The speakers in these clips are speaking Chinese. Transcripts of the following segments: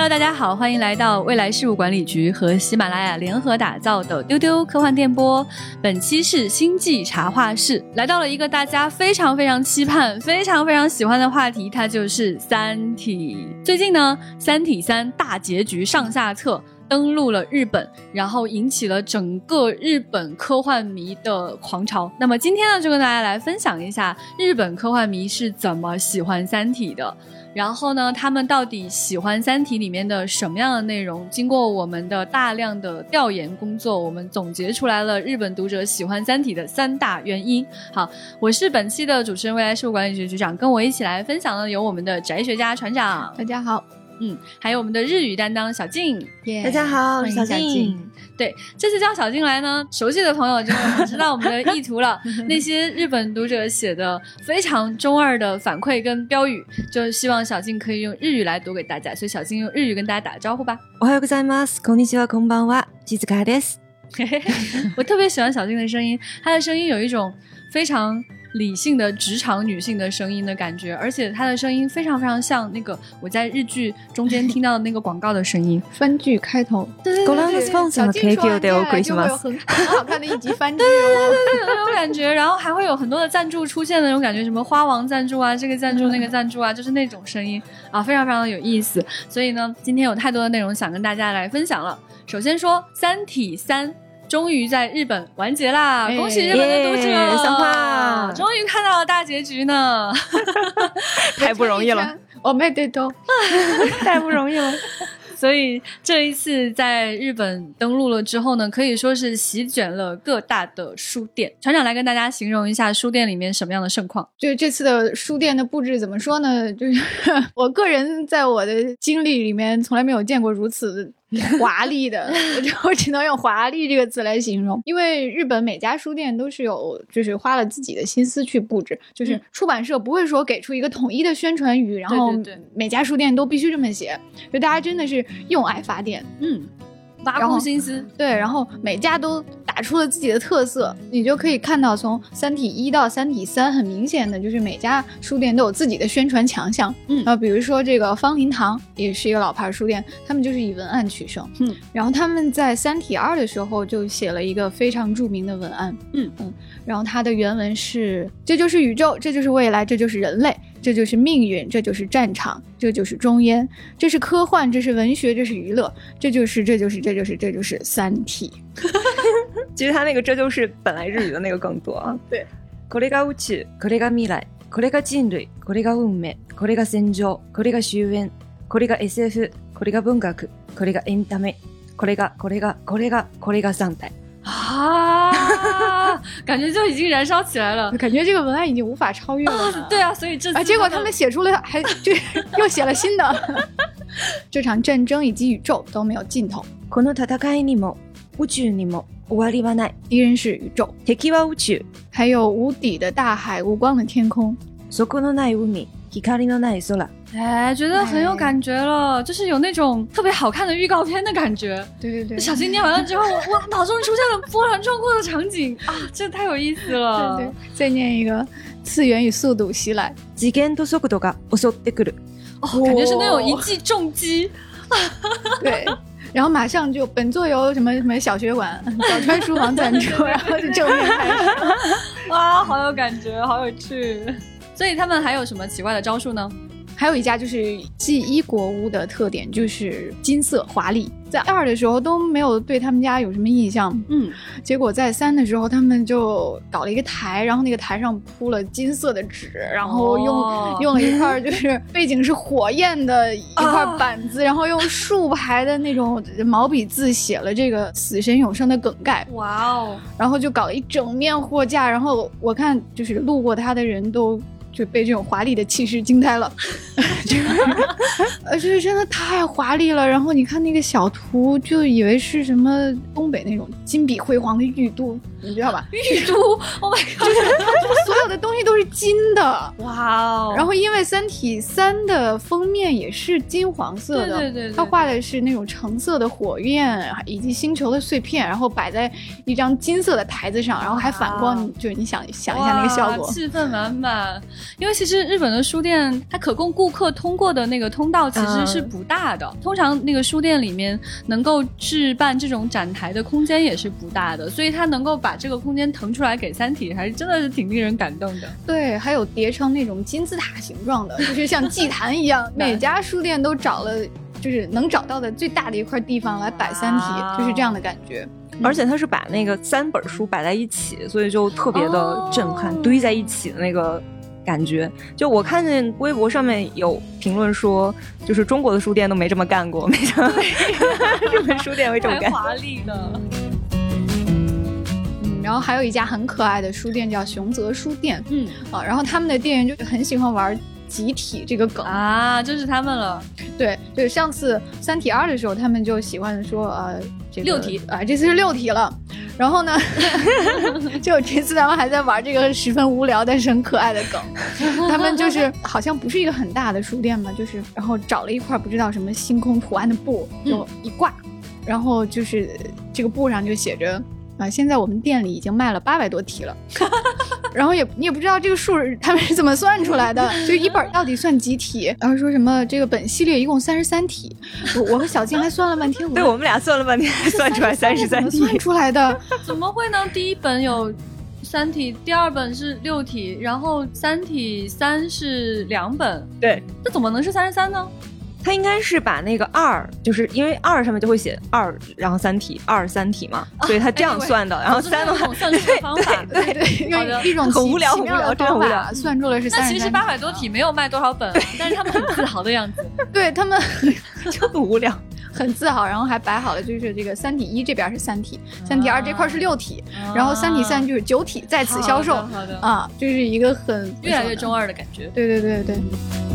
Hello，大家好，欢迎来到未来事务管理局和喜马拉雅联合打造的丢丢科幻电波。本期是星际茶话室，来到了一个大家非常非常期盼、非常非常喜欢的话题，它就是《三体》。最近呢，《三体三》大结局上下册。登陆了日本，然后引起了整个日本科幻迷的狂潮。那么今天呢，就跟大家来分享一下日本科幻迷是怎么喜欢《三体》的。然后呢，他们到底喜欢《三体》里面的什么样的内容？经过我们的大量的调研工作，我们总结出来了日本读者喜欢《三体》的三大原因。好，我是本期的主持人，未来事务管理局局长，跟我一起来分享的有我们的宅学家船长，大家好。嗯，还有我们的日语担当小静，大家好，我是小静。对，这次叫小静来呢，熟悉的朋友就很知道我们的意图了。那些日本读者写的非常中二的反馈跟标语，就希望小静可以用日语来读给大家。所以小静用日语跟大家打个招呼吧。おはようございます。こんにちは、こんばんは。吉子卡です。我特别喜欢小静的声音，她的声音有一种非常。 理性的职场女性的声音的感觉，而且她的声音非常非常像那个我在日剧中间听到的那个广告的声音，番剧开头。对对对，小金说就会有很很好看的一集番剧，对对对对，那种感觉，然后还会有很多的赞助出现的那种感觉，什么花王赞助啊，这个赞助那个赞助啊，就是那种声音啊，非常非常的有意思。所以呢，今天有太多的内容想跟大家来分享了。首先说《三体三》。终于在日本完结啦！恭喜日本的读者，终于看到了大结局呢，太不容易了，我没得到，太不容易了。所以这一次在日本登陆了之后呢，可以说是席卷了各大的书店。船长来跟大家形容一下书店里面什么样的盛况。就这次的书店的布置怎么说呢？就是 我个人在我的经历里面从来没有见过如此。华丽的，我只能用华丽这个词来形容，因为日本每家书店都是有，就是花了自己的心思去布置，就是出版社不会说给出一个统一的宣传语，然后每家书店都必须这么写，就大家真的是用爱发电，嗯。挖空心思，对，然后每家都打出了自己的特色，你就可以看到从《三体一》到《三体三》，很明显的就是每家书店都有自己的宣传强项。嗯，啊，比如说这个方林堂也是一个老牌书店，他们就是以文案取胜。嗯，然后他们在《三体二》的时候就写了一个非常著名的文案。嗯嗯，然后它的原文是：这就是宇宙，这就是未来，这就是人类。这就是命运，这就是战场，这就是终焉，这是科幻，这是文学，这是娱乐，这就是，这就是，这就是，这就是《三体》。其实他那个这就是本来日语的那个更多啊。对。これが宇宙、これが未来、これが人類、これが運命、これが戦場、これが終焉、これが SF、これが文学、これがエンタメ、これがこれがこれがこれが三体。啊， 感觉就已经燃烧起来了，感觉这个文案已经无法超越了。对啊，所以这啊，结果他们写出了，还就又写了新的。这场战争以及宇宙都没有尽头。この戦いにも宇宙にも終わりはない。敌人是宇宙，敵は宇宙，还有无底的大海，无光的天空。そこのない海、光のない空。 哎，觉得很有感觉了，就是有那种特别好看的预告片的感觉。对对对，小金念完了之后，哇，脑中出现了波澜壮阔的场景啊，这太有意思了。对对，再念一个，次元与速度袭来。次元と速度が襲ってくる。哦，感觉是那种一记重击。对，然后马上就本作由什么什么小学馆小川书房赞助，然后就正面开始。哇，好有感觉，好有趣。所以他们还有什么奇怪的招数呢？ 还有一家就是 G 一国屋的特点就是金色华丽，在二的时候都没有对他们家有什么印象，嗯，结果在三的时候他们就搞了一个台，然后那个台上铺了金色的纸，然后用用了一块就是背景是火焰的一块板子，然后用竖排的那种毛笔字写了这个死神永生的梗概，哇哦，然后就搞了一整面货架，然后我看就是路过他的人都。就被这种华丽的气势惊呆了，呃，就是真的太华丽了。然后你看那个小图，就以为是什么东北那种金碧辉煌的玉都，你知道吧？玉都，Oh my god！就是所有的东西都是金的，哇哦！然后因为《三体三》的封面也是金黄色的，对对对，它画的是那种橙色的火焰以及星球的碎片，然后摆在一张金色的台子上，然后还反光，就是你想想一下那个效果，气氛满满。因为其实日本的书店，它可供顾客通过的那个通道其实是不大的，通常那个书店里面能够置办这种展台的空间也是不大的，所以它能够把这个空间腾出来给《三体》，还是真的是挺令人感动的。对，还有叠成那种金字塔形状的，就是像祭坛一样，每家书店都找了，就是能找到的最大的一块地方来摆《三体》，就是这样的感觉。而且它是把那个三本书摆在一起，所以就特别的震撼，堆在一起的那个。感觉就我看见微博上面有评论说，就是中国的书店都没这么干过，没想到 日本书店会这么干，华丽的。嗯，然后还有一家很可爱的书店叫熊泽书店，嗯啊，然后他们的店员就很喜欢玩集体这个梗啊，就是他们了。对，就是上次三体二的时候，他们就喜欢说呃。六题啊，这次是六题了。然后呢，就这次他们还在玩这个十分无聊但是很可爱的梗。他们就是好像不是一个很大的书店嘛，就是然后找了一块不知道什么星空图案的布，就一挂，然后就是这个布上就写着。啊，现在我们店里已经卖了八百多题了，然后也你也不知道这个数他们是怎么算出来的，就一本到底算几题？然后说什么这个本系列一共三十三题，我我和小静还算了半天，对我们俩算了半天算出来三十三题，算出来的？怎么会呢？第一本有三题，第二本是六题，然后三体三是两本，对，那怎么能是三十三呢？他应该是把那个二，就是因为二上面就会写二，然后三体二三体嘛，所以他这样算的。然后三的话，算数方法，对对，用一种很无聊、很无聊、真无聊，算出了是三。那其实八百多体没有卖多少本，但是他们很自豪的样子。对他们 就很无聊，很自豪，然后还摆好了，就是这个三体一这边是三体，三体二这块是六体，然后三体三就是九体在此销售。好的啊，就是一个很越来越中二的感觉。对对对对。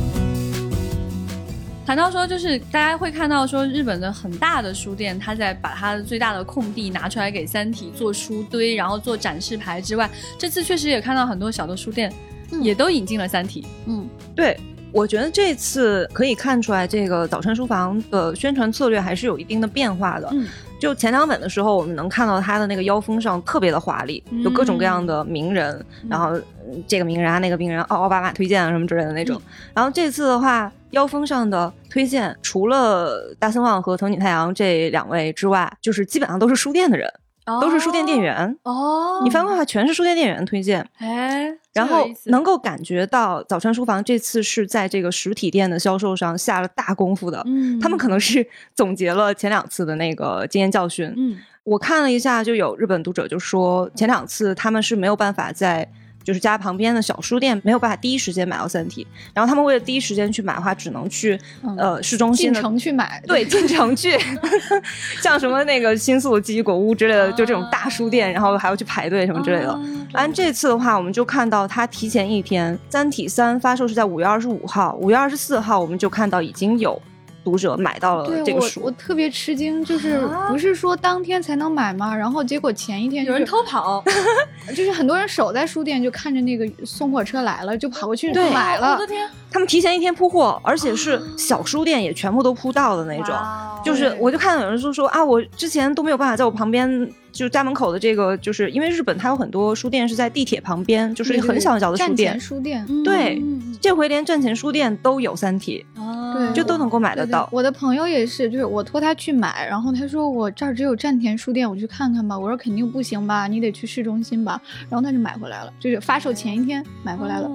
谈到说，就是大家会看到说，日本的很大的书店，他在把它的最大的空地拿出来给《三体》做书堆，然后做展示牌之外，这次确实也看到很多小的书店，也都引进了《三体》。嗯，对，我觉得这次可以看出来，这个早川书房的宣传策略还是有一定的变化的。嗯。就前两本的时候，我们能看到他的那个腰封上特别的华丽，有各种各样的名人，然后这个名人啊，那个名人，奥奥巴马推荐啊什么之类的那种。然后这次的话，腰封上的推荐除了大森望和藤井太阳这两位之外，就是基本上都是书店的人。都是书店店员。哦，你翻过的话全是书店店员推荐，哎，然后能够感觉到早川书房这次是在这个实体店的销售上下了大功夫的，嗯，他们可能是总结了前两次的那个经验教训，嗯，我看了一下，就有日本读者就说前两次他们是没有办法在。就是家旁边的小书店没有办法第一时间买到三体，然后他们为了第一时间去买的话，只能去呃市中心进城去买，对，进城去，像什么那个新宿记忆果屋之类的，就这种大书店，然后还要去排队什么之类的。完这次的话，我们就看到它提前一天，三体三发售是在五月二十五号，五月二十四号我们就看到已经有。读者买到了这个书，我特别吃惊，就是不是说当天才能买吗？然后结果前一天有人偷跑，就是很多人守在书店，就看着那个送货车来了，就跑过去买了。我的天！他们提前一天铺货，而且是小书店也全部都铺到的那种。就是我就看到有人说说啊，我之前都没有办法在我旁边。就家门口的这个，就是因为日本它有很多书店是在地铁旁边，就是很小很小的书店。书店，对，这回连站前书店都有三体，对，就都能够买得到。我的朋友也是，就是我托他去买，然后他说我这儿只有站田书店，我去看看吧。我说肯定不行吧，你得去市中心吧。然后他就买回来了，就是发售前一天买回来了。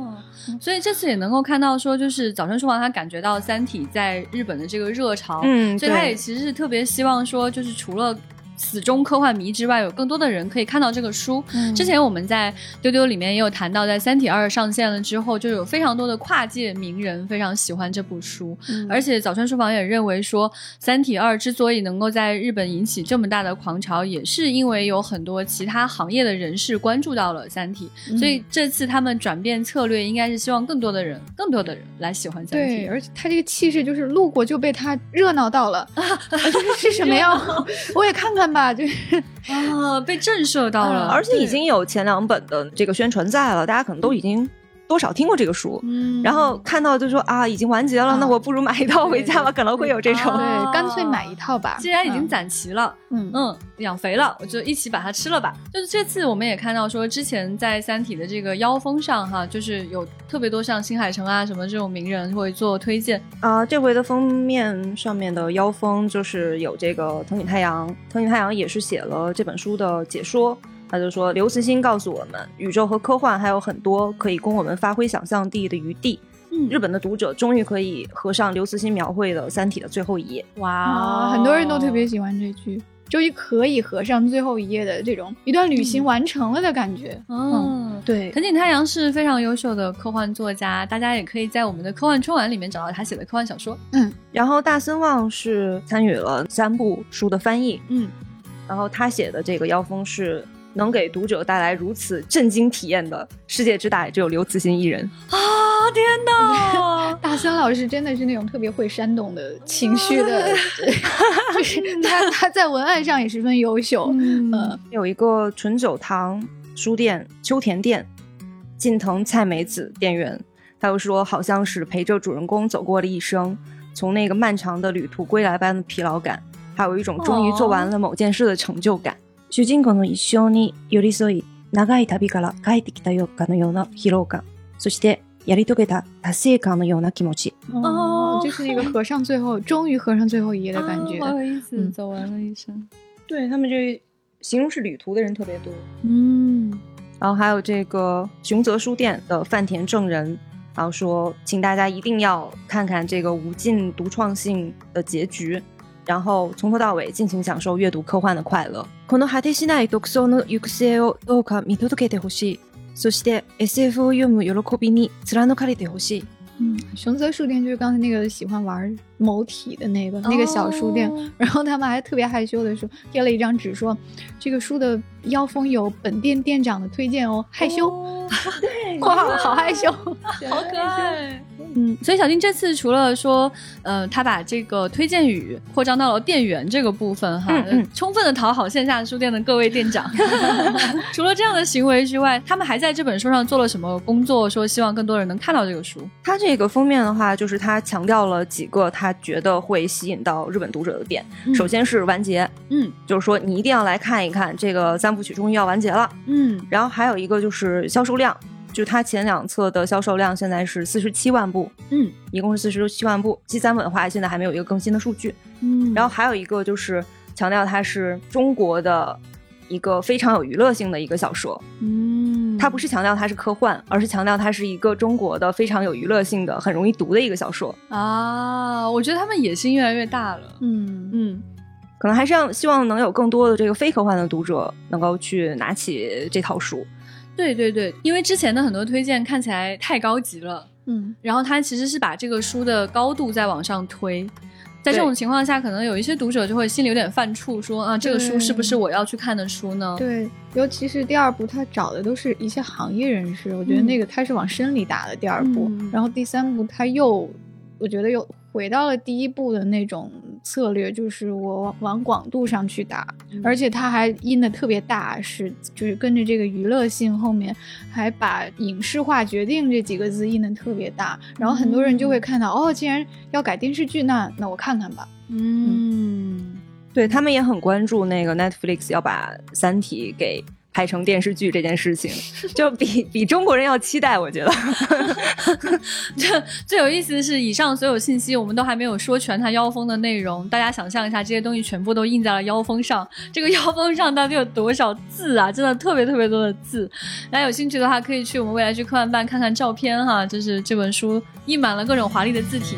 所以这次也能够看到说，就是早晨书房他感觉到三体在日本的这个热潮，嗯，所以他也其实是特别希望说，就是除了。死忠科幻迷之外，有更多的人可以看到这个书。之前我们在丢丢里面也有谈到，在《三体二》上线了之后，就有非常多的跨界名人非常喜欢这部书。而且早川书房也认为说，《三体二》之所以能够在日本引起这么大的狂潮，也是因为有很多其他行业的人士关注到了《三体》。所以这次他们转变策略，应该是希望更多的人、更多的人来喜欢《三体》。对，而且他这个气势，就是路过就被他热闹到了。啊是是什么呀？我也看看。看吧，就是啊，被震慑到了，而且已经有前两本的这个宣传在了，大家可能都已经。多少听过这个书，嗯，然后看到就说啊，已经完结了，那我不如买一套回家吧，可能会有这种，对，干脆买一套吧。既然已经攒齐了，嗯嗯，养肥了，我就一起把它吃了吧。就是这次我们也看到说，之前在《三体》的这个腰封上哈，就是有特别多像新海诚啊什么这种名人会做推荐啊。这回的封面上面的腰封就是有这个藤井太阳，藤井太阳也是写了这本书的解说。他就说：“刘慈欣告诉我们，宇宙和科幻还有很多可以供我们发挥想象力的余地。嗯，日本的读者终于可以合上刘慈欣描绘的《三体》的最后一页。哇，很多人都特别喜欢这句，终于可以合上最后一页的这种一段旅行完成了的感觉。嗯，对。藤井太阳是非常优秀的科幻作家，大家也可以在我们的科幻春晚里面找到他写的科幻小说。嗯，然后大森望是参与了三部书的翻译。嗯，然后他写的这个妖风是。能给读者带来如此震惊体验的世界之大，也只有刘慈欣一人啊！天哪，大森老师真的是那种特别会煽动的情绪的，就是他他在文案上也十分优秀。嗯，有一个纯酒堂书店秋田店，近藤菜美子店员，他又说好像是陪着主人公走过了一生，从那个漫长的旅途归来般的疲劳感，还有一种终于做完了某件事的成就感。主人公の一生に寄り添い、長い旅から帰ってきたよかのような疲労感、そしてやり遂げた達成感のような気持ち。哦，就是那个合上最后，终于合上最后一页的感觉。好有意思，走完了一生。对他们这形容是旅途的人特别多。嗯，然后还有这个熊泽书店的饭田正人，然后说，请大家一定要看看这个无尽独创性的结局。 然后从头到尾尽情享受阅读科幻的快乐。この果てしない独創の行く末をどうか見届けてほしい。そして SF を読む喜びに貫かれてほしい。嗯，熊泽书店就是刚才那个喜欢玩某体的那个那个小书店，然后他们还特别害羞的说贴了一张纸说，这个书的腰封有本店店长的推荐哦，害羞，哇，好害羞，好可爱。 嗯，所以小丁这次除了说，呃，他把这个推荐语扩张到了店员这个部分哈，充分的讨好线下书店的各位店长。除了这样的行为之外，他们还在这本书上做了什么工作？说希望更多人能看到这个书。他这个封面的话，就是他强调了几个他觉得会吸引到日本读者的点。首先是完结，嗯，就是说你一定要来看一看这个三部曲终于要完结了，嗯。然后还有一个就是销售量。就它前两册的销售量现在是四十七万部，嗯，一共是四十七万部。第三本的话，现在还没有一个更新的数据，嗯。然后还有一个就是强调它是中国的一个非常有娱乐性的一个小说，嗯，它不是强调它是科幻，而是强调它是一个中国的非常有娱乐性的、很容易读的一个小说啊。我觉得他们野心越来越大了，嗯嗯，可能还是要希望能有更多的这个非科幻的读者能够去拿起这套书。对对对，因为之前的很多推荐看起来太高级了，嗯，然后他其实是把这个书的高度再往上推，在这种情况下，可能有一些读者就会心里有点犯怵，说啊，这个书是不是我要去看的书呢？对，尤其是第二部，他找的都是一些行业人士，我觉得那个他是往深里打的。第二部，然后第三部他又，我觉得又。回到了第一步的那种策略，就是我往广度上去打，而且它还印的特别大，是就是跟着这个娱乐性后面还把影视化决定这几个字印的特别大，然后很多人就会看到哦，既然要改电视剧，那那我看看吧。嗯，对他们也很关注那个 Netflix 要把《三体》给。拍成电视剧这件事情，就比比中国人要期待。我觉得，这最有意思的是，以上所有信息我们都还没有说全，它腰封的内容，大家想象一下，这些东西全部都印在了腰封上。这个腰封上到底有多少字啊？真的特别特别多的字。大家有兴趣的话，可以去我们未来剧科幻办看看照片哈，就是这本书印满了各种华丽的字体。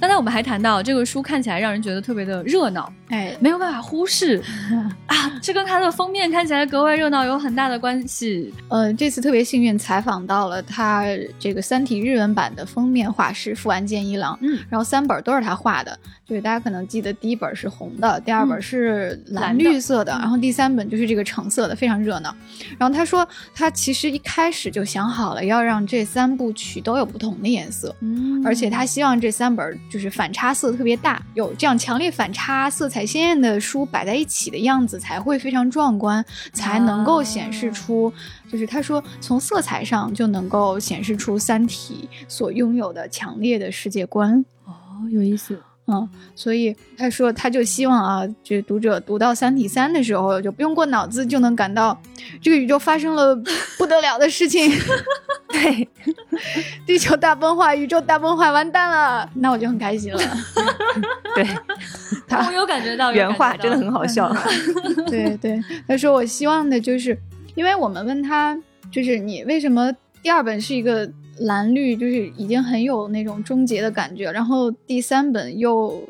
刚才我们还谈到这个书看起来让人觉得特别的热闹，哎，没有办法忽视。啊，这跟它的封面看起来格外热闹有很大的关系。呃，这次特别幸运采访到了他这个《三体》日文版的封面画师富安健一郎，嗯，然后三本都是他画的，就是大家可能记得第一本是红的，第二本是蓝绿色的，然后第三本就是这个橙色的，非常热闹。然后他说他其实一开始就想好了要让这三部曲都有不同的颜色，嗯，而且他希望这三本就是反差色特别大，有这样强烈反差、色彩鲜艳的书摆在一起的样子才会非常壮观，才能够显示出，就是他说从色彩上就能够显示出《三体》所拥有的强烈的世界观。哦，有意思。嗯，所以他说，他就希望啊，这读者读到《三体三》的时候，就不用过脑子就能感到这个宇宙发生了不得了的事情。对，地球大崩坏，宇宙大崩坏，完蛋了，那我就很开心了。对，他我有感觉到原话真的很好笑。对对，他说我希望的就是，因为我们问他，就是你为什么第二本是一个蓝绿，就是已经很有那种终结的感觉，然后第三本又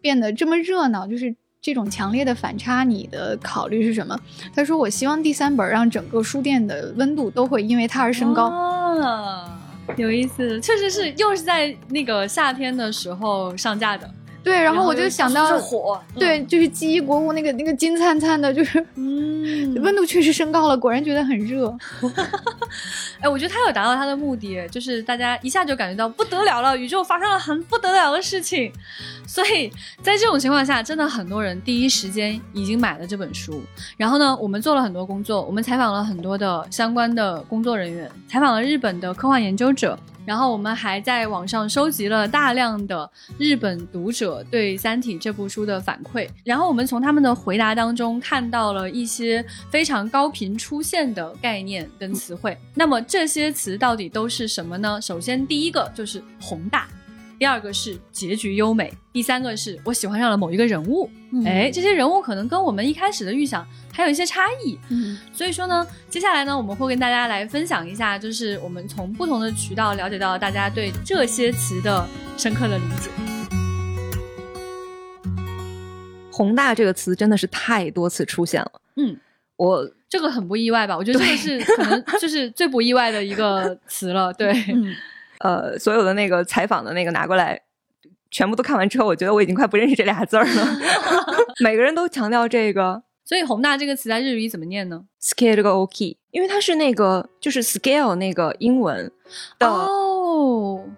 变得这么热闹，就是这种强烈的反差，你的考虑是什么？他说我希望第三本让整个书店的温度都会因为它而升高。有意思，确实是又是在那个夏天的时候上架的。对，然后我就想到火，对，就是记忆国物那个那个金灿灿的，就是嗯，温度确实升高了，果然觉得很热。哎，我觉得他有达到他的目的，就是大家一下就感觉到不得了了，宇宙发生了很不得了的事情。所以在这种情况下，真的很多人第一时间已经买了这本书。然后呢，我们做了很多工作，我们采访了很多的相关的工作人员，采访了日本的科幻研究者。然后我们还在网上收集了大量的日本读者对《三体》这部书的反馈，然后我们从他们的回答当中看到了一些非常高频出现的概念跟词汇。那么这些词到底都是什么呢？首先第一个就是宏大。第二个是结局优美，第三个是我喜欢上了某一个人物，哎，这些人物可能跟我们一开始的预想还有一些差异，嗯，所以说呢，接下来呢，我们会跟大家来分享一下，就是我们从不同的渠道了解到大家对这些词的深刻的理解。宏大这个词真的是太多次出现了，嗯，我这个很不意外吧？我觉得这个是可能就是最不意外的一个词了，对。呃，所有的那个采访的那个拿过来，全部都看完之后，我觉得我已经快不认识这俩字儿了。每个人都强调这个，所以宏大这个词在日语怎么念呢？scale 这个 OK，因为它是那个就是 scale 那个英文的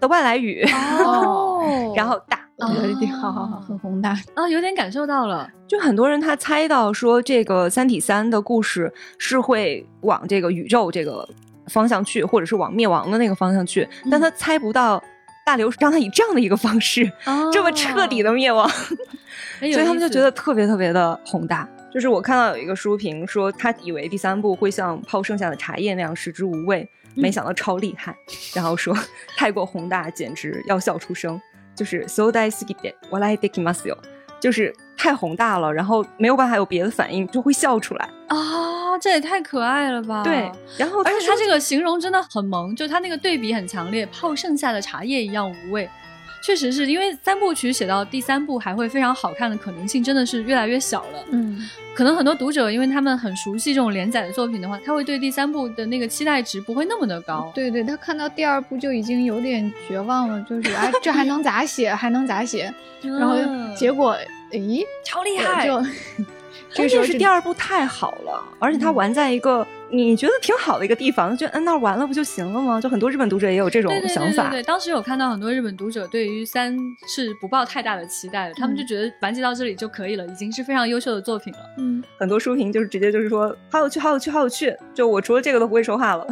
的外来语哦，然后大，有点好好好，很宏大啊，有点感受到了。就很多人他猜到说这个《三体三》的故事是会往这个宇宙这个。方向去，或者是往灭亡的那个方向去，但他猜不到大刘让他以这样的一个方式，这么彻底的灭亡，所以他们就觉得特别特别的宏大。就是我看到有一个书评说，他以为第三部会像泡剩下的茶叶那样食之无味，没想到超厉害，然后说太过宏大，简直要笑出声。就是 so dai skide walai dekimasu，就是太宏大了，然后没有办法有别的反应，就会笑出来啊。这也太可爱了吧！对，然后而且他这个形容真的很萌，就他那个对比很强烈，泡剩下的茶叶一样无味。确实是因为三部曲写到第三部还会非常好看的可能性真的是越来越小了。嗯，可能很多读者因为他们很熟悉这种连载的作品的话，他会对第三部的那个期待值不会那么的高。对对，他看到第二部就已经有点绝望了，就是哎，这还能咋写？还能咋写？然后结果，咦，超厉害！就。关键是第二部太好了，而且它玩在一个你觉得挺好的一个地方，就摁那儿完了不就行了吗？就很多日本读者也有这种想法。对，当时有看到很多日本读者对于三是不抱太大的期待的，他们就觉得完结到这里就可以了，已经是非常优秀的作品了。嗯，很多书评就是直接就是说好有趣，好有趣，好有趣。就我除了这个都不会说话了。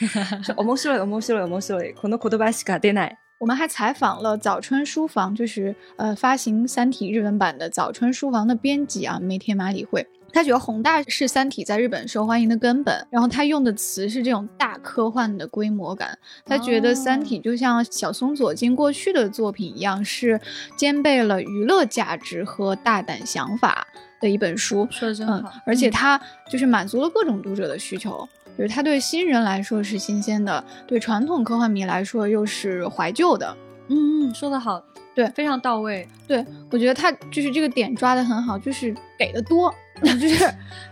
面白い面白い面白いこの言葉しか出ない。 我们还采访了早春书房，就是呃发行《三体》日文版的早春书房的编辑啊，梅田马里惠。他觉得宏大是《三体》在日本受欢迎的根本，然后他用的词是这种大科幻的规模感。他觉得《三体》就像小松左京过去的作品一样，是兼备了娱乐价值和大胆想法的一本书。说的真好，而且他就是满足了各种读者的需求。就是它对新人来说是新鲜的，对传统科幻迷来说又是怀旧的。嗯嗯，说得好。对，非常到位。对，我觉得他就是这个点抓的很好，就是给的多。就是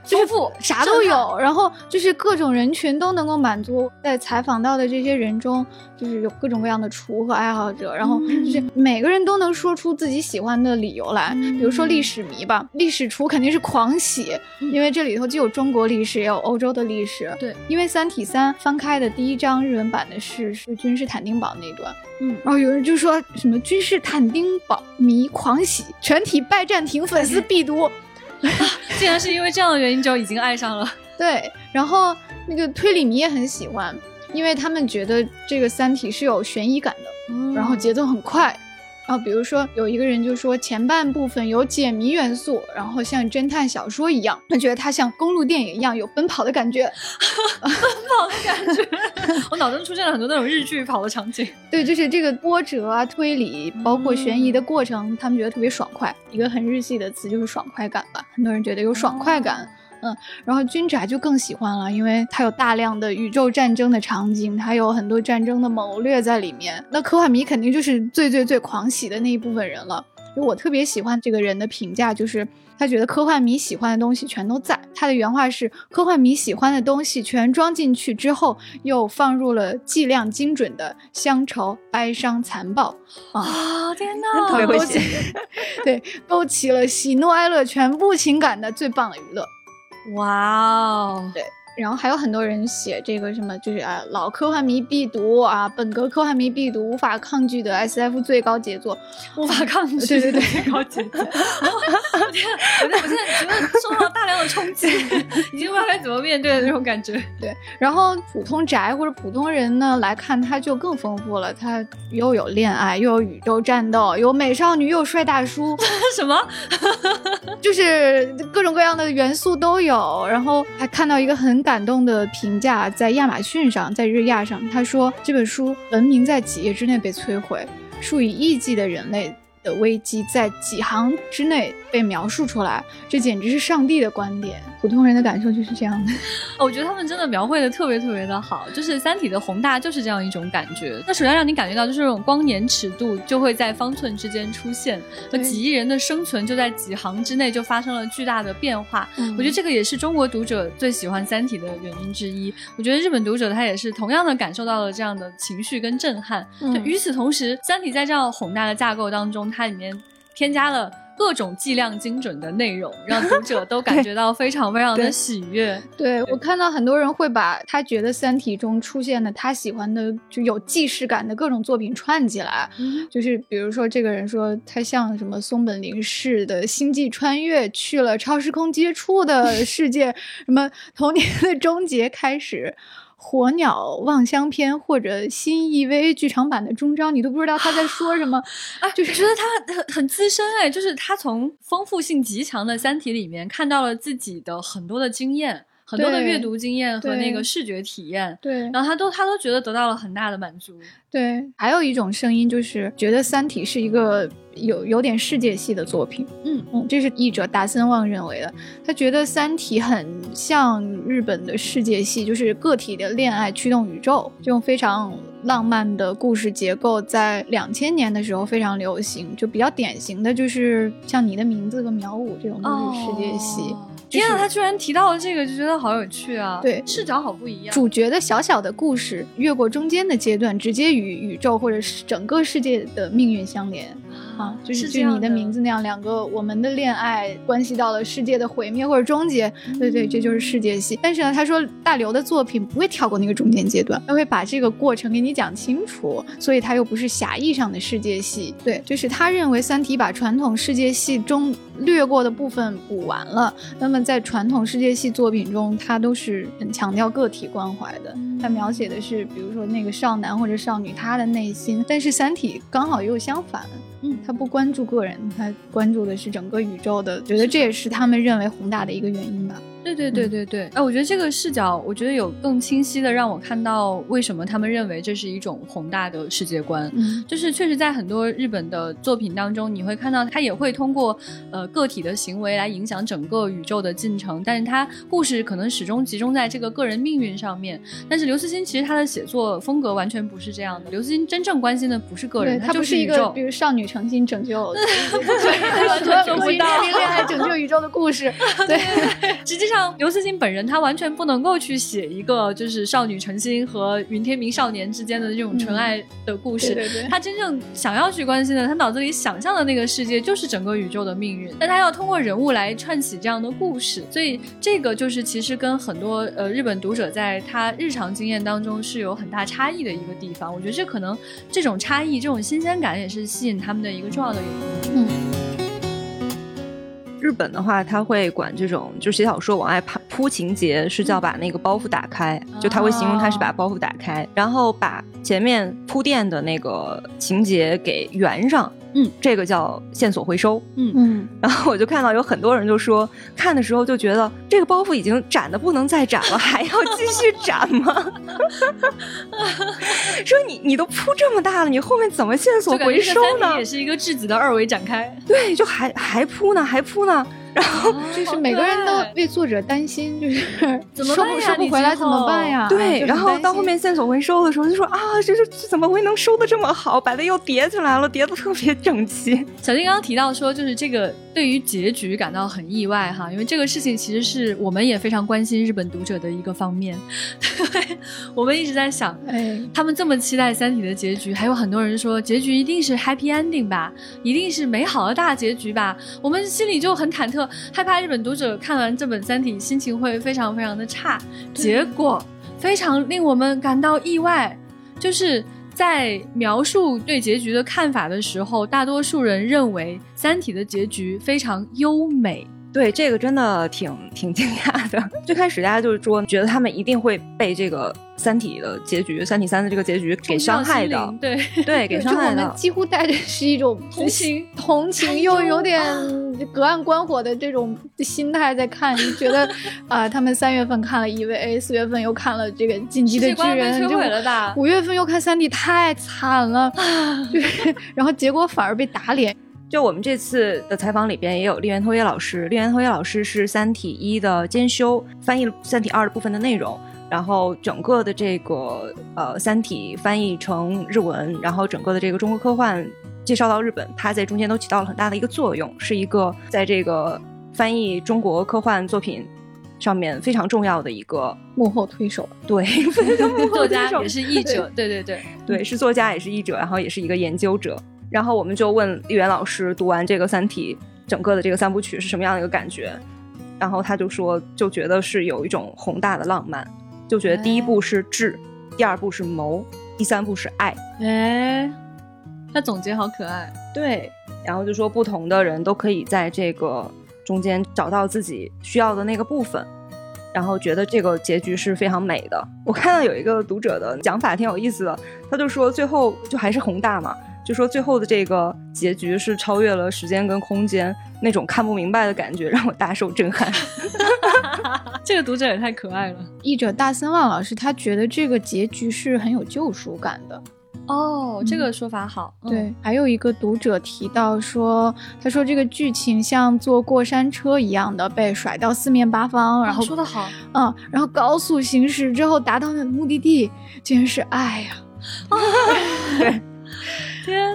丰富，啥都有，然后就是各种人群都能够满足。在采访到的这些人中，就是有各种各样的厨和爱好者，然后就是每个人都能说出自己喜欢的理由来。比如说历史迷吧，历史厨肯定是狂喜，因为这里头既有中国历史，也有欧洲的历史。对，因为《三体三》翻开的第一章日文版的是是君士坦丁堡那段，嗯，然后有人就说什么君士坦丁堡迷狂喜，全体拜占庭粉丝必读。竟然是因为这样的原因就已经爱上了。对，然后那个推理迷也很喜欢，因为他们觉得这个《三体》是有悬疑感的，然后节奏很快。然后比如说有一个人就说前半部分有解谜元素，然后像侦探小说一样，他觉得它像公路电影一样有奔跑的感觉，奔跑的感觉。我脑中出现了很多那种日剧跑的场景。对，就是这个波折啊、推理，包括悬疑的过程，他们觉得特别爽快。一个很日系的词就是爽快感吧，很多人觉得有爽快感。嗯，然后军宅就更喜欢了，因为它有大量的宇宙战争的场景，它有很多战争的谋略在里面。那科幻迷肯定就是最最最狂喜的那一部分人了。就我特别喜欢这个人的评价，就是他觉得科幻迷喜欢的东西全都在。他的原话是：科幻迷喜欢的东西全装进去之后，又放入了剂量精准的乡愁、哀伤、残暴。啊，天哪，特别会写，对，勾起了喜怒哀乐全部情感的最棒的娱乐。哇哦，对，然后还有很多人写这个什么，就是啊，老科幻迷必读啊，本格科幻迷必读，无法抗拒的 S F 最高杰作，无法抗拒，对对对，最高杰作。我天，我我现在觉得受到大量的冲击，已经不知道该怎么面对的那种感觉。对，然后普通宅或者普通人呢来看，它就更丰富了，它又有恋爱，又有宇宙战斗，有美少女，又有帅大叔，什么？就是各种各样的元素都有，然后还看到一个很感动的评价，在亚马逊上，在日亚上，他说这本书文明在几页之内被摧毁，数以亿计的人类。的危机在几行之内被描述出来，这简直是上帝的观点。普通人的感受就是这样的。我觉得他们真的描绘的特别特别的好，就是《三体》的宏大就是这样一种感觉。那首先让你感觉到就是这种光年尺度就会在方寸之间出现，那几亿人的生存就在几行之内就发生了巨大的变化。我觉得这个也是中国读者最喜欢《三体》的原因之一。我觉得日本读者他也是同样的感受到了这样的情绪跟震撼。与此同时，《三体》在这样宏大的架构当中。它里面添加了各种计量精准的内容，让读者都感觉到非常非常的 喜悦。对我看到很多人会把他觉得《三体》中出现的他喜欢的就有既视感的各种作品串起来，就是比如说这个人说他像什么松本零士的《星际穿越》去了超时空接触的世界，什么童年的终结开始。火鸟望乡篇或者新 EV 剧场版的终章，你都不知道他在说什么啊！就是觉得他很很资深哎，就是他从丰富性极强的《三体》里面看到了自己的很多的经验。很多的阅读经验和那个视觉体验，对，然后他都他都觉得得到了很大的满足。对，还有一种声音就是觉得《三体》是一个有有点世界系的作品。嗯嗯，这是译者达森旺认为的。他觉得《三体》很像日本的世界系，就是个体的恋爱驱动宇宙，这种非常浪漫的故事结构，在两千年的时候非常流行。就比较典型的就是像你的名字和苗五这种都是世界系。天啊，他居然提到了这个，就觉得好有趣啊！对，视角好不一样。主角的小小的故事，越过中间的阶段，直接与宇宙或者是整个世界的命运相连啊！就是就你的名字那样，两个我们的恋爱关系到了世界的毁灭或者终结。对对，这就是世界系。但是呢，他说大刘的作品不会跳过那个中间阶段，他会把这个过程给你讲清楚，所以他又不是狭义上的世界系。对，就是他认为《三体》把传统世界系中略过的部分补完了。那么在传统世界系作品中，他都是很强调个体关怀的。他描写的是，比如说那个少男或者少女他的内心。但是《三体》刚好又相反，嗯，他不关注个人，他关注的是整个宇宙的。觉得这也是他们认为宏大的一个原因吧。对对对对对，哎，我觉得这个视角，我觉得有更清晰的让我看到为什么他们认为这是一种宏大的世界观。嗯，就是确实在很多日本的作品当中，你会看到他也会通过呃个体的行为来影响整个宇宙的进程，但是他故事可能始终集中在这个个人命运上面。但是刘慈欣其实他的写作风格完全不是这样的，刘慈欣真正关心的不是个人，他就是一个比如少女诚心拯救 完全做不到恋爱拯救宇宙的故事。对，实际上刘慈欣本人他完全不能够去写一个就是少女诚心和云天明少年之间的这种纯爱的故事。对对，他真正想要去关心的，他脑子里想象的那个世界就是整个宇宙的命运，但他要通过人物来串起这样的故事，所以这个就是其实跟很多呃日本读者在他日常经验当中是有很大差异的一个地方。我觉得这可能这种差异、这种新鲜感也是吸引他们的一个重要的原因。嗯。日本的话，他会管这种就写小说往外铺铺情节，是叫把那个包袱打开，就他会形容他是把包袱打开，然后把前面铺垫的那个情节给圆上。嗯，这个叫线索回收。嗯嗯，然后我就看到有很多人就说，看的时候就觉得这个包袱已经展的不能再展了，还要继续展吗？说你你都铺这么大了，你后面怎么线索回收呢？也是一个质子的二维展开。对，就还还铺呢，还铺呢。然后就是每个人都为作者担心，就是怎么收不收不回来怎么办呀？对，然后到后面线索回收的时候，就说啊，这这怎么会能收的这么好？把它又叠起来了，叠的特别整齐。小金刚刚提到说，就是这个。对于结局感到很意外哈，因为这个事情其实是我们也非常关心日本读者的一个方面。我们一直在想，哎，他们这么期待《三体》的结局，还有很多人说结局一定是 happy ending 吧，一定是美好的大结局吧，我们心里就很忐忑，害怕日本读者看完这本《三体》心情会非常非常的差。结果非常令我们感到意外，就是。在描述对结局的看法的时候，大多数人认为《三体》的结局非常优美。对这个真的挺挺惊讶的。最开始大家就是说，觉得他们一定会被这个。三体的结局，《三体三》的这个结局给伤害的，对对，给伤害的，几乎带着是一种同情、同情又有点隔岸观火的这种心态在看，觉得 啊，他们三月份看了 EVA，四月份又看了这个《进击的巨人》，就五月份又看《三体》，太惨了，对，然后结果反而被打脸。就我们这次的采访里边也有立原拓也老师，立原拓也老师是《三体一》的兼修，翻译了《三体二》的部分的内容。然后整个的这个呃《三体》翻译成日文，然后整个的这个中国科幻介绍到日本，它在中间都起到了很大的一个作用，是一个在这个翻译中国科幻作品上面非常重要的一个幕后推手。对，作家也是译者，对对对对，是作家也是译者，然后也是一个研究者。然后我们就问丽媛老师，读完这个《三体》整个的这个三部曲是什么样的一个感觉？然后他就说，就觉得是有一种宏大的浪漫。就觉得第一部是智，第二部是谋，第三部是爱。哎，他总结好可爱。对，然后就说不同的人都可以在这个中间找到自己需要的那个部分，然后觉得这个结局是非常美的。我看到有一个读者的讲法挺有意思的，他就说最后就还是宏大嘛。就说最后的这个结局是超越了时间跟空间那种看不明白的感觉，让我大受震撼。这个读者也太可爱了。译者大森望老师他觉得这个结局是很有救赎感的。哦，这个说法好。对，还有一个读者提到说，他说这个剧情像坐过山车一样的被甩到四面八方，然后说的好，嗯，然后高速行驶之后达到的目的地竟然是爱呀。对。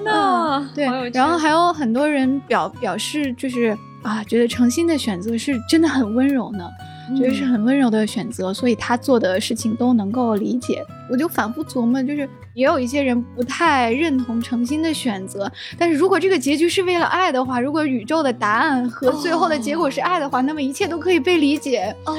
天呐，对，然后还有很多人表表示，就是啊，觉得诚心的选择是真的很温柔呢，觉得是很温柔的选择，所以他做的事情都能够理解。我就反复琢磨，就是也有一些人不太认同诚心的选择，但是如果这个结局是为了爱的话，如果宇宙的答案和最后的结果是爱的话，那么一切都可以被理解。哦。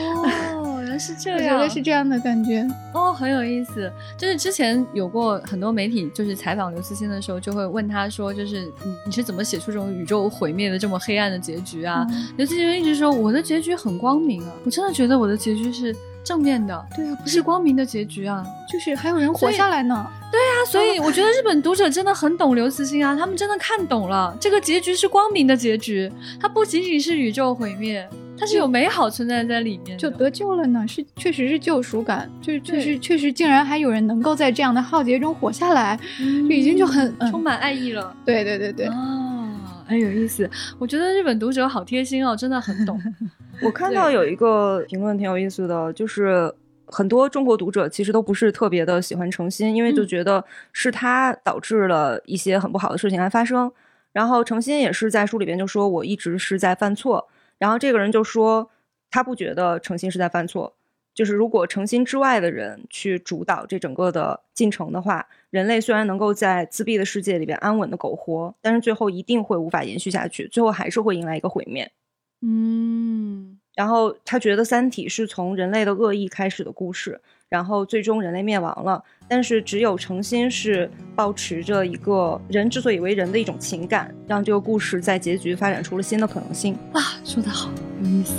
是这样，我觉得是这样的感觉哦，很有意思。就是之前有过很多媒体，就是采访刘慈欣的时候，就会问他说：“就是你你是怎么写出这种宇宙毁灭的这么黑暗的结局啊？”刘慈欣一直说：“我的结局很光明啊，我真的觉得我的结局是正面的，对啊，不是光明的结局啊，就是还有人活下来呢。”对啊，所以我觉得日本读者真的很懂刘慈欣啊，他们真的看懂了这个结局是光明的结局，它不仅仅是宇宙毁灭。它是有美好存在在里面，就得救了呢，是确实是救赎感，就是就是确实竟然还有人能够在这样的浩劫中活下来，就已经就很充满爱意了。对对对对，哦，很有意思。我觉得日本读者好贴心哦，真的很懂。我看到有一个评论挺有意思的，就是很多中国读者其实都不是特别的喜欢程心，因为就觉得是他导致了一些很不好的事情来发生。然后程心也是在书里边就说，我一直是在犯错。然后这个人就说，他不觉得诚心是在犯错，就是如果诚心之外的人去主导这整个的进程的话，人类虽然能够在自闭的世界里边安稳的苟活，但是最后一定会无法延续下去，最后还是会迎来一个毁灭。嗯。然后他觉得《三体》是从人类的恶意开始的故事，然后最终人类灭亡了，但是只有诚心是保持着一个人之所以为人的一种情感，让这个故事在结局发展出了新的可能性。啊，说得好，有意思。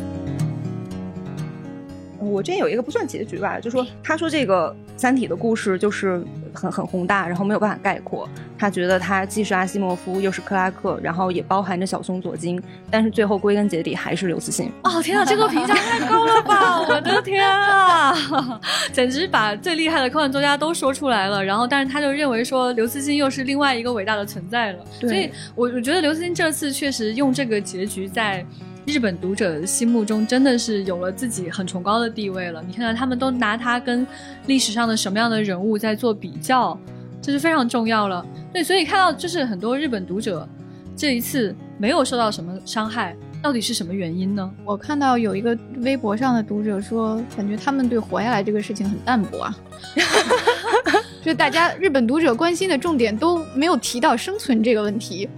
我这有一个不算结局吧，就说他说这个《三体》的故事就是很很宏大，然后没有办法概括。他觉得他既是阿西莫夫，又是克拉克，然后也包含着小松左京，但是最后归根结底还是刘慈欣。哦天啊，这个评价太高了吧！我的天啊，简直把最厉害的科幻作家都说出来了。然后，但是他就认为说刘慈欣又是另外一个伟大的存在了。所以，我我觉得刘慈欣这次确实用这个结局在。日本读者心目中真的是有了自己很崇高的地位了。你看看，他们都拿他跟历史上的什么样的人物在做比较，这是非常重要了。对，所以看到就是很多日本读者这一次没有受到什么伤害，到底是什么原因呢？我看到有一个微博上的读者说，感觉他们对活下来这个事情很淡薄啊。就大家日本读者关心的重点都没有提到生存这个问题。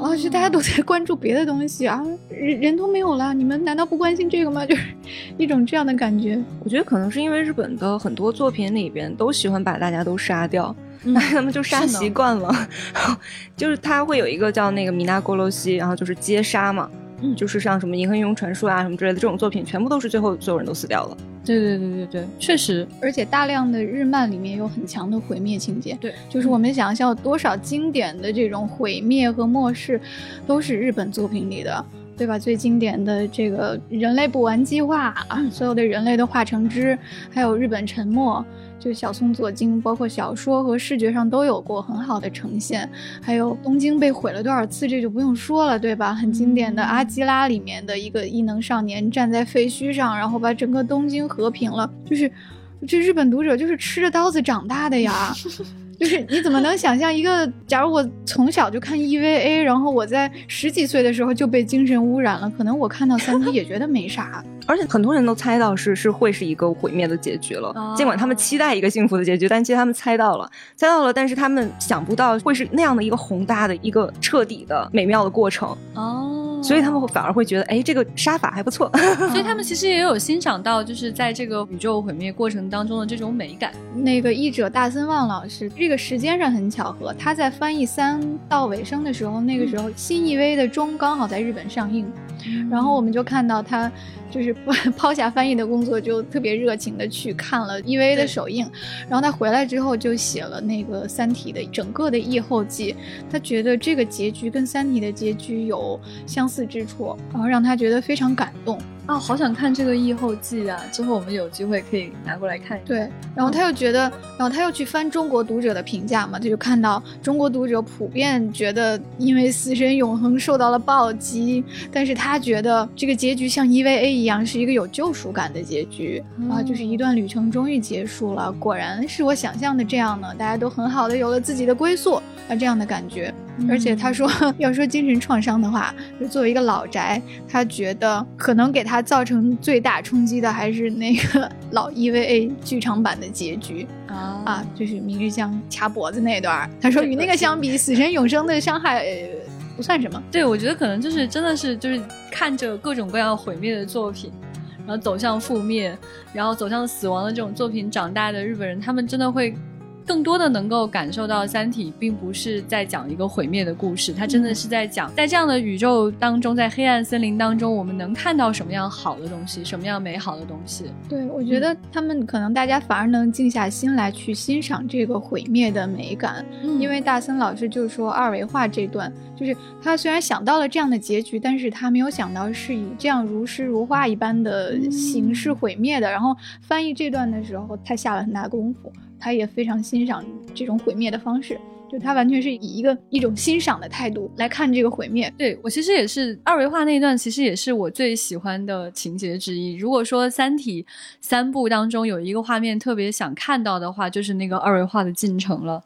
哦，就大家都在关注别的东西啊，人人都没有了，你们难道不关心这个吗？就是一种这样的感觉。我觉得可能是因为日本的很多作品里边都喜欢把大家都杀掉，他们就杀习惯了，就是他会有一个叫那个米娜郭罗西，然后就是接杀嘛。嗯，就是像什么《银河英雄传说》啊什么之类的这种作品，全部都是最后所有人都死掉了。对对对对对，确实，而且大量的日漫里面有很强的毁灭情节。对，就是我们想象多少经典的这种毁灭和末世，都是日本作品里的，对吧？最经典的这个人类补完计划啊，所有的人类都化成汁，还有日本沉没。就小松左京，包括小说和视觉上都有过很好的呈现，还有东京被毁了多少次，这就不用说了，对吧？很经典的《阿基拉》里面的一个异能少年站在废墟上，然后把整个东京和平了，就是这日本读者就是吃着刀子长大的呀。就是你怎么能想象一个？假如我从小就看 EVA，然后我在十几岁的时候就被精神污染了，可能我看到三体也觉得没啥。而且很多人都猜到是是会是一个毁灭的结局了，尽管他们期待一个幸福的结局，但其实他们猜到了，猜到了，但是他们想不到会是那样的一个宏大的一个彻底的美妙的过程。哦。所以他们会反而会觉得，哎，这个杀法还不错。所以他们其实也有欣赏到，就是在这个宇宙毁灭过程当中的这种美感。那个译者大森望老师，这个时间上很巧合，他在翻译三到尾声的时候，那个时候新一威的钟刚好在日本上映，然后我们就看到他。就是抛下翻译的工作，就特别热情的去看了 EVA 的首映，然后他回来之后就写了那个《三体》的整个的译后记，他觉得这个结局跟《三体》的结局有相似之处，然后让他觉得非常感动。啊，好想看这个译后记啊！之后我们有机会可以拿过来看一下。对，然后他又觉得，然后他又去翻中国读者的评价嘛，他就看到中国读者普遍觉得，因为死神永恒受到了暴击，但是他觉得这个结局像 EVA 一样，是一个有救赎感的结局啊，就是一段旅程终于结束了，果然是我想象的这样呢，大家都很好的有了自己的归宿啊，这样的感觉。而且他说，要说精神创伤的话，就作为一个老宅，他觉得可能给他造成最大冲击的还是那个 老 EVA 剧场版的结局啊啊，就是明日香掐脖子那段。他说与那个相比，死神永生的伤害不算什么。对，我觉得可能就是真的是就是看着各种各样毁灭的作品，然后走向覆灭，然后走向死亡的这种作品长大的日本人，他们真的会。更多的能够感受到《三体》并不是在讲一个毁灭的故事，它真的是在讲在这样的宇宙当中，在黑暗森林当中，我们能看到什么样好的东西，什么样美好的东西。对，我觉得他们可能大家反而能静下心来去欣赏这个毁灭的美感，因为大森老师就说二维化这段，就是他虽然想到了这样的结局，但是他没有想到是以这样如诗如画一般的形式毁灭的。然后翻译这段的时候，他下了很大功夫。他也非常欣赏这种毁灭的方式，就他完全是以一个一种欣赏的态度来看这个毁灭。对我其实也是二维化那一段，其实也是我最喜欢的情节之一。如果说《三体》三部当中有一个画面特别想看到的话，就是那个二维化的进程了。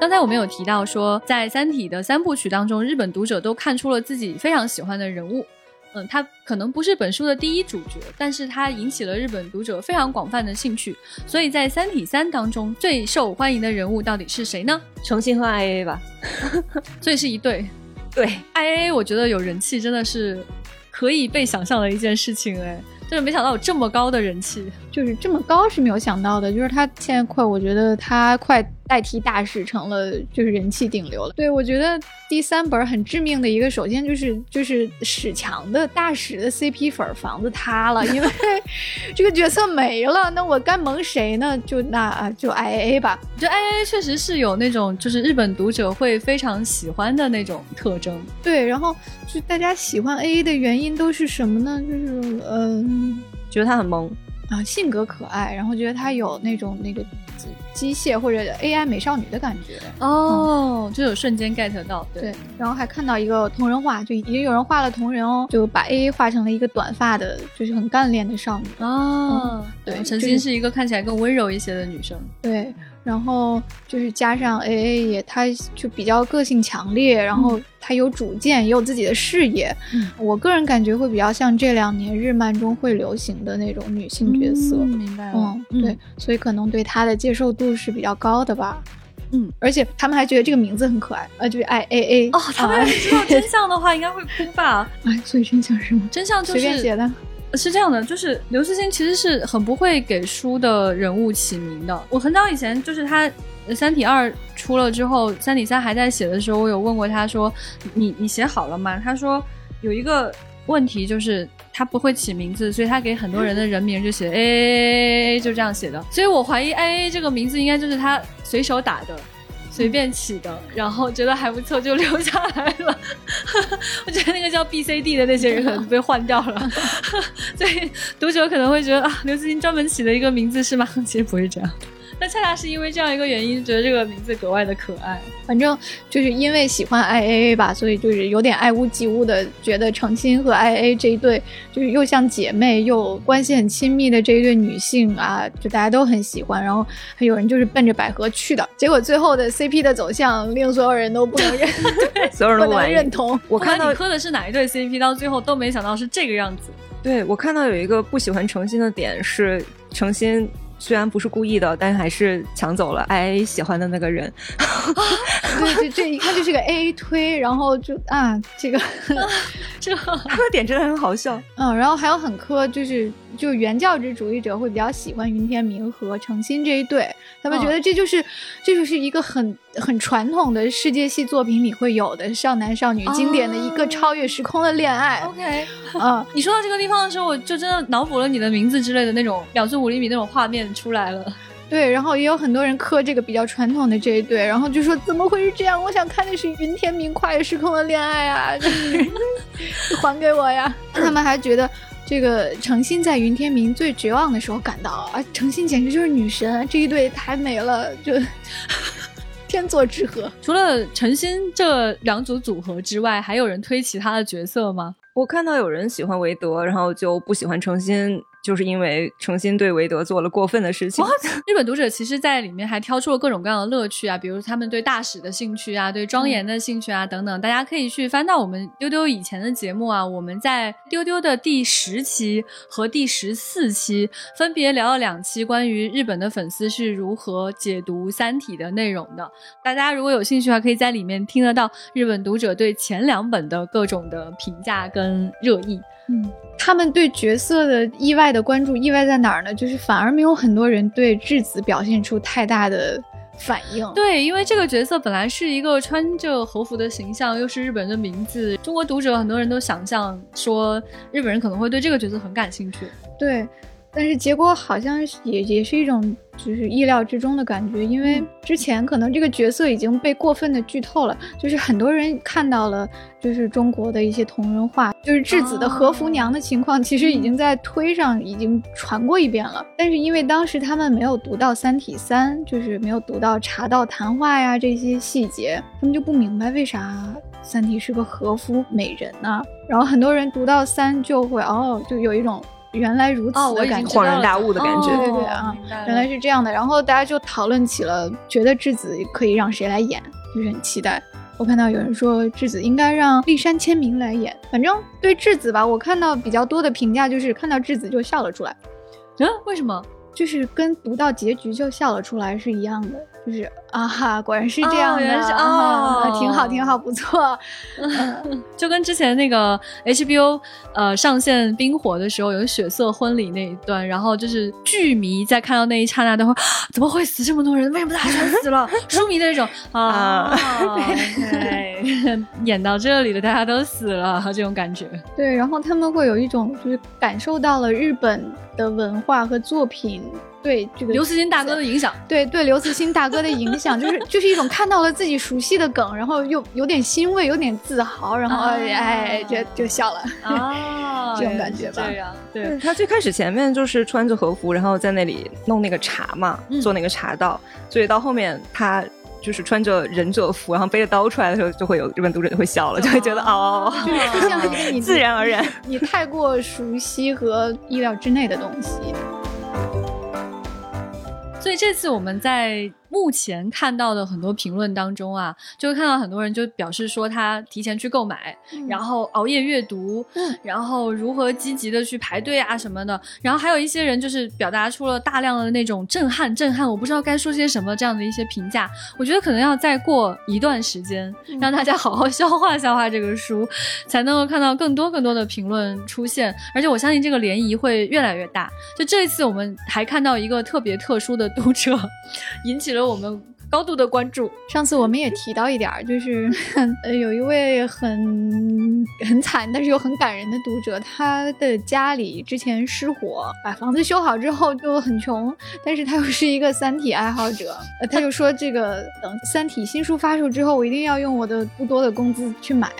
刚才我们有提到说，在《三体》的三部曲当中，日本读者都看出了自己非常喜欢的人物。嗯，他可能不是本书的第一主角，但是他引起了日本读者非常广泛的兴趣。所以在《三体三》当中，最受欢迎的人物到底是谁呢？重新和 I A 吧，所以是一对。对，I A 我觉得有人气真的是可以被想象的一件事情哎。就是没想到有这么高的人气，就是这么高是没有想到的。就是他现在快，我觉得他快代替大使成了就是人气顶流了。对我觉得第三本很致命的一个，首先就是就是史强的大使的 CP 粉房子塌了，因为 这个角色没了，那我该蒙谁呢？就那就 IA 吧。我觉得 IA 确实是有那种就是日本读者会非常喜欢的那种特征。对，然后就大家喜欢 AA 的原因都是什么呢？就是嗯。觉得他很萌啊，性格可爱，然后觉得他有那种那个机械或者 AI 美少女的感觉哦，就有瞬间 get 到对，然后还看到一个同人画，就已经有人画了同人哦，就把 AA 画成了一个短发的，就是很干练的少女哦，对，曾经是一个看起来更温柔一些的女生，对。然后就是加上 A A 也，他就比较个性强烈，然后他有主见，也有自己的事业。嗯，我个人感觉会比较像这两年日漫中会流行的那种女性角色。明白了。嗯，对，所以可能对他的接受度是比较高的吧。嗯，而且他们还觉得这个名字很可爱，呃，就是 I A A。哦，他们知道真相的话，应该会哭吧？哎，所以真相是什么？真相就是随便写的。是这样的，就是刘慈欣其实是很不会给书的人物起名的。我很早以前就是他《三体二》出了之后，《三体三》还在写的时候，我有问过他说：“你你写好了吗？”他说有一个问题就是他不会起名字，所以他给很多人的人名就写 A A A A，就这样写的。所以我怀疑 A A 这个名字应该就是他随手打的。随便起的，然后觉得还不错就留下来了。我觉得那个叫 B C D 的那些人可能被换掉了，所以读者可能会觉得啊，刘慈欣专门起的一个名字是吗？其实不是这样。那恰恰是因为这样一个原因，觉得这个名字格外的可爱。反正就是因为喜欢 I A A 吧，所以就是有点爱屋及乌的，觉得程心和 I A 这一对就是又像姐妹又关系很亲密的这一对女性啊，就大家都很喜欢。然后还有人就是奔着百合去的，结果最后的 C P 的走向令所有人都不能认，所有人都不能认同。我看到你磕的是哪一对 C P，到最后都没想到是这个样子。对我看到有一个不喜欢程心的点是程心。虽然不是故意的，但还是抢走了 I A 喜欢的那个人。对，这这一看就是个 A A 推，然后就啊，这个 这他的点真的很好笑。嗯，然后还有很磕，就是就是原教旨主义者会比较喜欢云天明和程心这一对，他们觉得这就是这就是一个很很传统的世界系作品里会有的少男少女经典的一个超越时空的恋爱。OK，啊，你说到这个地方的时候，我就真的脑补了你的名字之类的那种两寸五厘米那种画面。出来了，对，然后也有很多人磕这个比较传统的这一对，然后就说怎么会是这样？我想看的是云天明跨越时空的恋爱啊，还给我呀！他们还觉得这个程心在云天明最绝望的时候赶到，啊，程心简直就是女神，这一对太美了，就 天作之合。除了程心这两组组合之外，还有人推其他的角色吗？我看到有人喜欢韦德，然后就不喜欢程心。就是因为诚心对韦德做了过分的事情。日本读者其实在里面还挑出了各种各样的乐趣啊，比如他们对大使的兴趣啊，对庄严的兴趣啊等等。大家可以去翻到我们丢丢以前的节目啊，我们在丢丢的第十期和第十四期分别聊了两期关于日本的粉丝是如何解读《三体》的内容的。大家如果有兴趣的话，可以在里面听得到日本读者对前两本的各种的评价跟热议。嗯，他们对角色的意外的关注，意外在哪儿呢？就是反而没有很多人对质子表现出太大的反应。对，因为这个角色本来是一个穿着和服的形象，又是日本人的名字，中国读者很多人都想象说日本人可能会对这个角色很感兴趣。对。但是结果好像也也是一种就是意料之中的感觉，因为之前可能这个角色已经被过分的剧透了，就是很多人看到了就是中国的一些同人画，就是质子的和服娘的情况，其实已经在推上已经传过一遍了。但是因为当时他们没有读到《三体三》，就是没有读到茶道谈话呀这些细节，他们就不明白为啥三体是个和服美人呢？然后很多人读到三就会哦，就有一种。原来如此的感觉，恍然大悟的感觉，对对对啊，原来是这样的。然后大家就讨论起了，觉得质子可以让谁来演，就是很期待。我看到有人说质子应该让立山签名来演。反正对质子吧，我看到比较多的评价就是看到质子就笑了出来。嗯，为什么？就是跟读到结局就笑了出来是一样的。就是啊哈，果然是这样的哦，挺好，挺好，不错。就跟之前那个 HBO 呃上线冰火的时候，有血色婚礼那一段，然后就是剧迷在看到那一刹那都会 怎么会死这么多人？为什么大家全死了？书迷的那种啊，演到这里了，大家都死了，这种感觉。对，然后他们会有一种就是感受到了日本的文化和作品。对这个刘慈欣大哥的影响，对对刘慈欣大哥的影响，就是就是一种看到了自己熟悉的梗，然后又有点欣慰，有点自豪，然后哎，就就笑了啊，这种感觉吧。这样，对他最开始前面就是穿着和服，然后在那里弄那个茶嘛，做那个茶道，所以到后面他就是穿着忍者服，然后背着刀出来的时候，就会有日本读者就会笑了，就会觉得哦，就是像一个 你自然而然，你太过熟悉和意料之内的东西。所以这次我们在。目前看到的很多评论当中啊，就会看到很多人就表示说他提前去购买，然后熬夜阅读，然后如何积极的去排队啊什么的，然后还有一些人就是表达出了大量的那种震撼，震撼，我不知道该说些什么这样的一些评价。我觉得可能要再过一段时间，让大家好好消化消化这个书，才能够看到更多更多的评论出现。而且我相信这个涟漪会越来越大。就这一次，我们还看到一个特别特殊的读者，引起了。我们高度的关注。上次我们也提到一点，就是 呃，有一位很很惨，但是又很感人的读者，他的家里之前失火，把房子修好之后就很穷，但是他又是一个三体爱好者，他就说这个等三体新书发售之后，我一定要用我的不多的工资去买，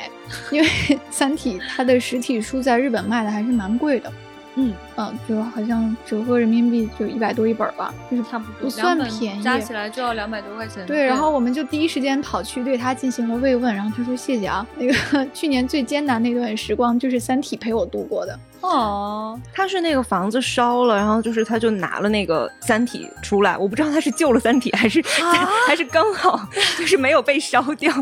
因为三体它的实体书在日本卖的还是蛮贵的。嗯嗯，就好像折合人民币就一百多一本吧，就是差不多，不算便宜，加起来就要两百多块钱。对，然后我们就第一时间跑去对他进行了慰问，然后他说谢谢啊，那个 去年最艰难那段时光就是三体陪我度过的。哦，他是那个房子烧了，然后就是他就拿了那个三体出来，我不知道他是救了三体还是 还是刚好 就是没有被烧掉，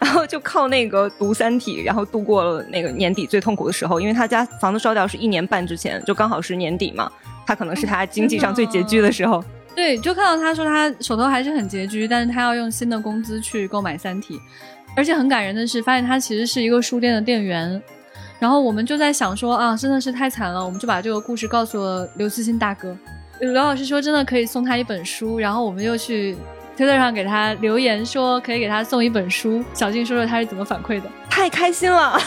然后就靠那个读三体，然后度过了那个年底最痛苦的时候，因为他家房子烧掉是一年半之前，就刚好是年底嘛，他可能是他经济上最拮据的时候。对，就看到他说他手头还是很拮据，但是他要用新的工资去购买三体，而且很感人的是，发现他其实是一个书店的店员。然后我们就在想说啊，真的是太惨了，我们就把这个故事告诉了刘慈欣大哥。刘老师说真的可以送他一本书，然后我们又去推特上给他留言说可以给他送一本书。小静说说他是怎么反馈的？太开心了！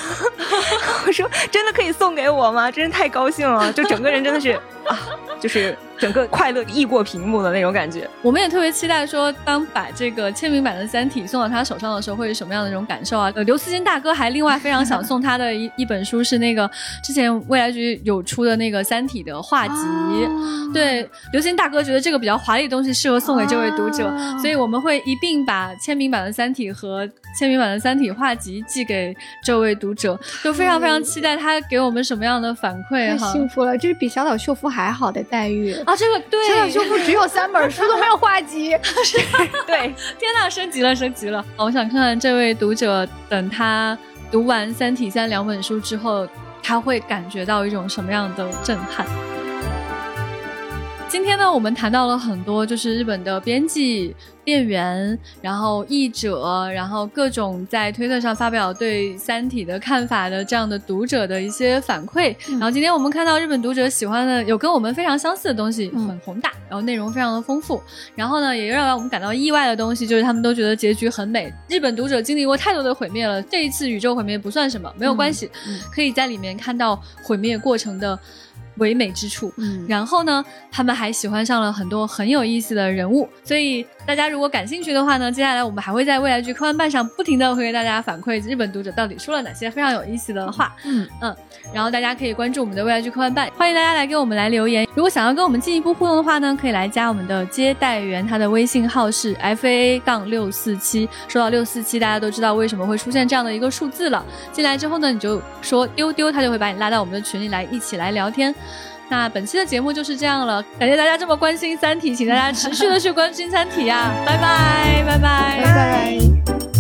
我说真的可以送给我吗？真是太高兴了，就整个人真的是啊，就是。整个快乐溢过屏幕的那种感觉，我们也特别期待说，当把这个签名版的《三体》送到他手上的时候，会是什么样的那种感受啊？呃，刘慈欣大哥还另外非常想送他的一 一本书，是那个之前未来局有出的那个《三体》的画集。对，刘慈欣大哥觉得这个比较华丽的东西适合送给这位读者，所以我们会一并把签名版的《三体》和签名版的《三体》画集寄给这位读者，就非常非常期待他给我们什么样的反馈。太幸福了，这是比小岛秀夫还好的待遇。啊，这个对，这本修复只有三本书都没有画集，是，对，天呐，升级了，升级了！我想看看这位读者，等他读完《三体三》两本书之后，他会感觉到一种什么样的震撼。今天呢，我们谈到了很多，就是日本的编辑、店员，然后译者，然后各种在推特上发表对《三体》的看法的这样的读者的一些反馈。然后今天我们看到日本读者喜欢的有跟我们非常相似的东西，很宏大，然后内容非常的丰富。然后呢，也让我们感到意外的东西就是他们都觉得结局很美。日本读者经历过太多的毁灭了，这一次宇宙毁灭不算什么，没有关系，可以在里面看到毁灭过程的。唯美之处，嗯，然后呢，他们还喜欢上了很多很有意思的人物，所以大家如果感兴趣的话呢，接下来我们还会在未来剧科幻办上不停的会给大家反馈日本读者到底说了哪些非常有意思的话，嗯嗯，然后大家可以关注我们的未来剧科幻办，欢迎大家来给我们来留言。如果想要跟我们进一步互动的话呢，可以来加我们的接待员，他的微信号是 f a 杠六四七。说到六四七，大家都知道为什么会出现这样的一个数字了。进来之后呢，你就说丢丢，他就会把你拉到我们的群里来一起来聊天。那本期的节目就是这样了感谢大家这么关心三体请大家持续的去关心三体啊拜拜拜拜。拜拜。